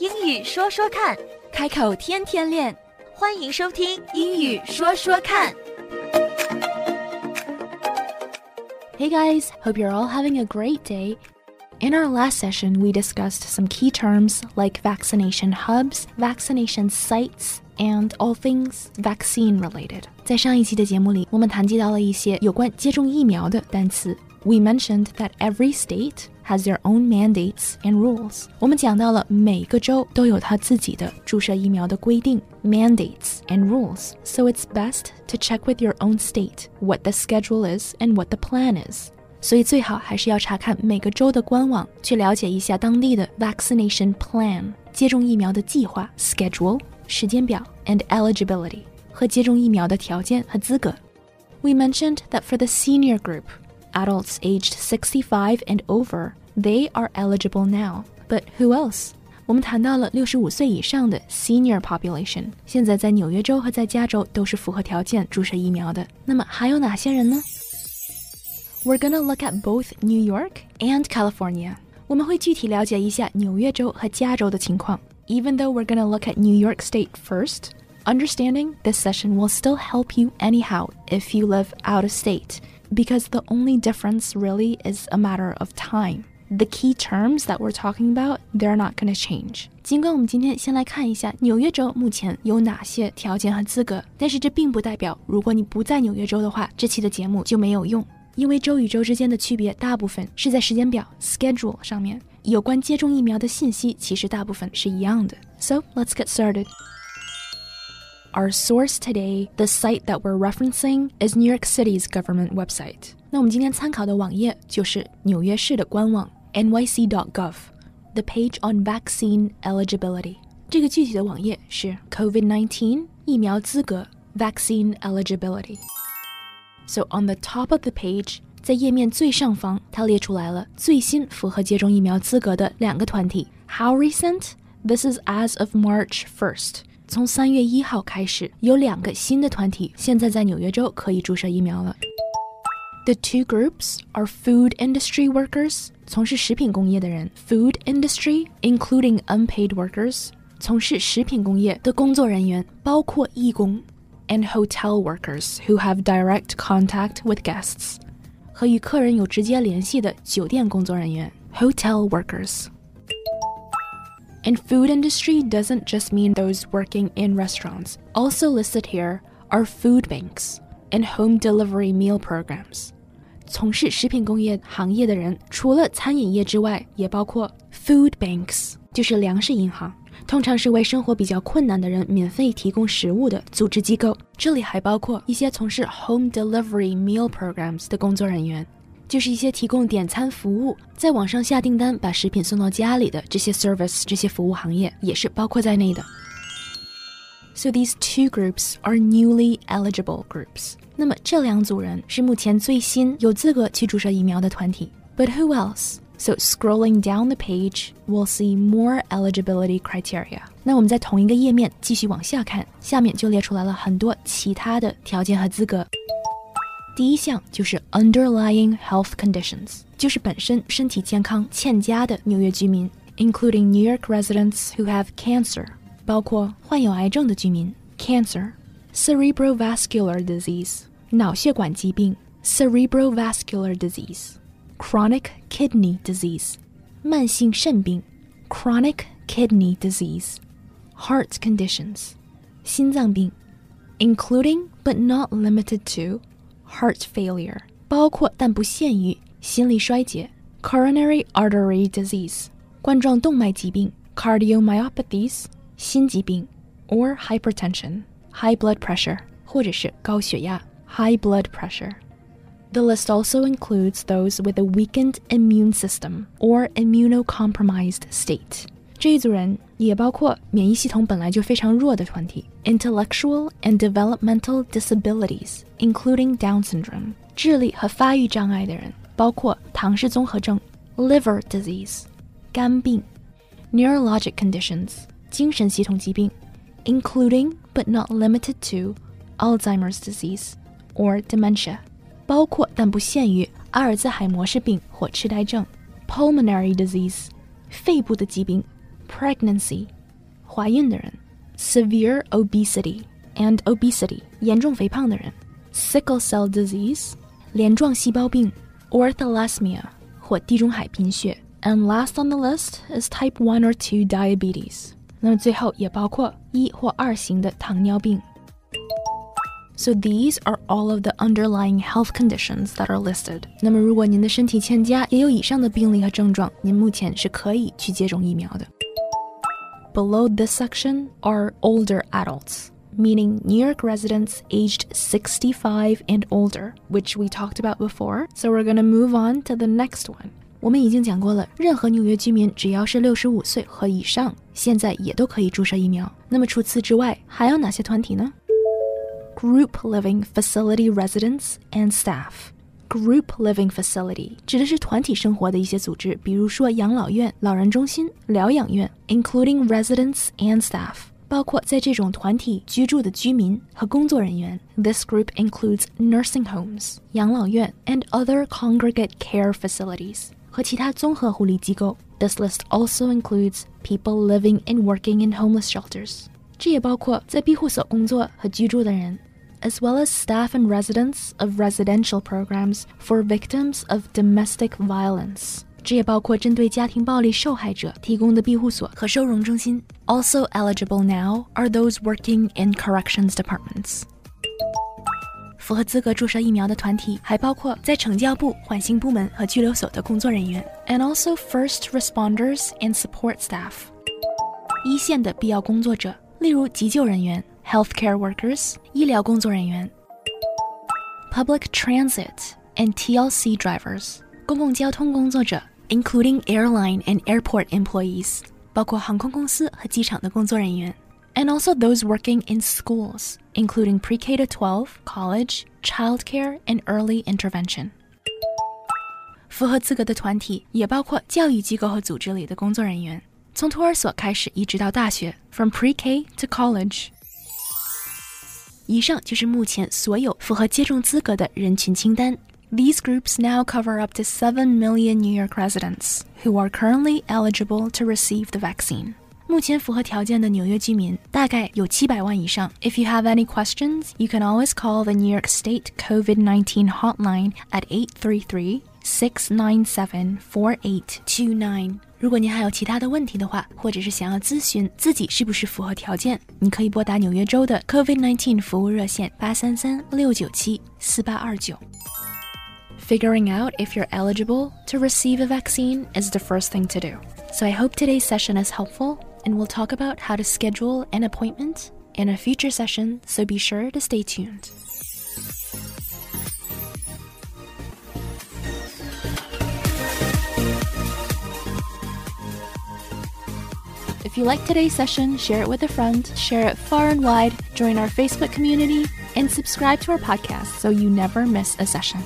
英语说说看，开口天天练。欢迎收听《英语说说看》。 Hey guys, hope you're all having a great day. In our last session, we discussed some key terms like vaccination hubs, vaccination sites, and all things vaccine related. 在上一期的节目里，我们谈及到了一些有关接种疫苗的单词。 We mentioned that every state has their own mandates and rules. 我们讲到了每个州都有它自己的注射疫苗的规定 mandates and rules. So it's best to check with your own state what the schedule is and what the plan is. 所以最好还是要查看每个州的官网，去了解一下当地的 vaccination plan 接种疫苗的计划 schedule 时间表 and eligibility 和接种疫苗的条件和资格。We mentioned that for the senior group, adults aged 65 and over, they are eligible now. But who else? 我们谈到了六十五岁以上的 senior population，现在在纽约州和在加州都是符合条件注射疫苗的。那么还有哪些人呢？We're gonna look at both New York and California. 我们会具体了解一下纽约州和加州的情况。Even though we're gonna look at New York State first, understanding this session will still help you anyhow if you live out of state, because the only difference really is a matter of time. The key terms that we're talking about, they're not gonna change. 尽管我们今天先来看一下纽约州目前有哪些条件和资格，但是这并不代表如果你不在纽约州的话，这期的节目就没有用。因为州与州之间的区别大部分是在时间表 schedule 上面，有关接种疫苗的信息其实大部分是一样的。So let's get started. Our source today, the site that we're referencing, is New York City's government website. 那我们今天参考的网页就是纽约市的官网 nyc.gov. The page on vaccine eligibility. 这个具体的网页是 COVID-19 疫苗资格 vaccine eligibility. So on the top of the page，在页面最上方，它列出来了最新符合接种疫苗资格的两个团体。How recent? This is as of March 1st。 从三月一号开始，有两个新的团体现在在纽约州可以注射疫苗了。The two groups are food industry workers，从事食品工业的人；food industry including unpaid workers，从事食品工业的工作人员，包括义工。and hotel workers who have direct contact with guests，和与客人有直接联系的酒店工作人员 hotel workers。 And food industry doesn't just mean those working in restaurants. Also listed here are food banks and home delivery meal programs. 从事食品工业行业的人，除了餐饮业之外，也包括 food banks，就是粮食银行。通常是为生活比较困难的人免费提供食物的组织机构。这里还包括一些从事 home delivery meal programs 的工作人员， 就是一些提供点餐服务，在网上下订单把食品送到家里的这些 service 这些服务行业也是包括在内的。So these two groups are newly eligible groups。那么这两组人是目前最新有资格去注射疫苗的团体。But who else? So scrolling down the page, we'll see more eligibility criteria. 那我们在同一个页面继续往下看，下面就列出来了很多其他的条件和资格。 第一项就是 underlying health conditions，就是本身身体健康欠佳的纽约居民，including New York residents who have cancer，包括患有癌症的居民 cancer。cerebrovascular disease 脑血管疾病 cerebrovascular disease。chronic kidney disease, 慢性肾病 chronic kidney disease, heart conditions, 心脏病 including but not limited to heart failure, 包括但不限于心力衰竭 coronary artery disease, 冠状动脉疾病 cardiomyopathies, 心疾病 or hypertension, high blood pressure 或者是高血压 high blood pressure. The list also includes those with a weakened immune system or immunocompromised state. 这一组人也包括免疫系统本来就非常弱的团体，intellectual and developmental disabilities, including Down syndrome. 智力和发育障碍的人，包括唐氏综合症 liver disease, 肝病 neurologic conditions, 精神系统疾病 including but not limited to Alzheimer's disease or dementia. 包括但不限于阿尔兹海默氏病或痴呆症 （pulmonary disease）、肺部的疾病 pregnancy 怀孕的人，severe obesity and obesity 严重肥胖的人，sickle cell disease 镰状细胞病，or thalassemia 或地中海贫血。And last on the list is type one or two diabetes。那么最后也包括一或二型的糖尿病。So these are all of the underlying health conditions that are listed. 那么如果您的身体欠佳，也有以上的病例和症状，您目前是可以去接种疫苗的。Below this section are older adults meaning New York residents aged 65 and older, which we talked about before. So we're going to move on to the next one. 我们已经讲过了，任何纽约居民只要是六十五岁和以上，现在也都可以注射疫苗。那么除此之外，还有哪些团体呢？Group living facility residents and staff. Group living facility 指的是团体生活的一些组织，比如说养老院、老人中心、疗养院，including residents and staff. 包括在这种团体居住的居民和工作人员。This group includes nursing homes 养老院 and other congregate care facilities 和其他综合护理机构。This list also includes people living and working in homeless shelters 这也包括在庇护所工作和居住的人。 As well as staff and residents of residential programs for victims of domestic violence. 这也包括针对家庭暴力受害者提供的庇护所和收容中心。Also eligible now are those working in corrections departments。符合资格注射疫苗的团体还包括在惩教部、缓刑部门和拘留所的工作人员，and also first responders and support staff。一线的必要工作者，例如急救人员 （healthcare workers）、医疗工作人员，public transit and TLC drivers。公共交通工作者 including airline and airport employees，包括航空公司和机场的工作人员，and also those working in schools, including pre-K to 12, college, childcare, and early intervention. 符合资格的团体也包括教育机构和组织里的工作人员，从托儿所开始一直到大学，from pre-K to college。 以上就是目前所有符合接种资格的人群清单。these groups now cover up to 7 million New York residents who are currently eligible to receive the vaccine. 目前符合条件的纽约居民大概有七百万以上。If you have any questions, you can always call the New York State COVID-19 hotline at 833-697-4829. 如果您还有其他的问题的话，或者是想要咨询自己是不是符合条件，你可以拨打纽约州的 COVID-19 服务热线八三三六九七四八二九。Figuring out if you're eligible to receive a vaccine is the first thing to do. So I hope today's session is helpful, and we'll talk about how to schedule an appointment in a future session, so be sure to stay tuned. If you like today's session, share it with a friend, share it far and wide, join our Facebook community, and subscribe to our podcast so you never miss a session.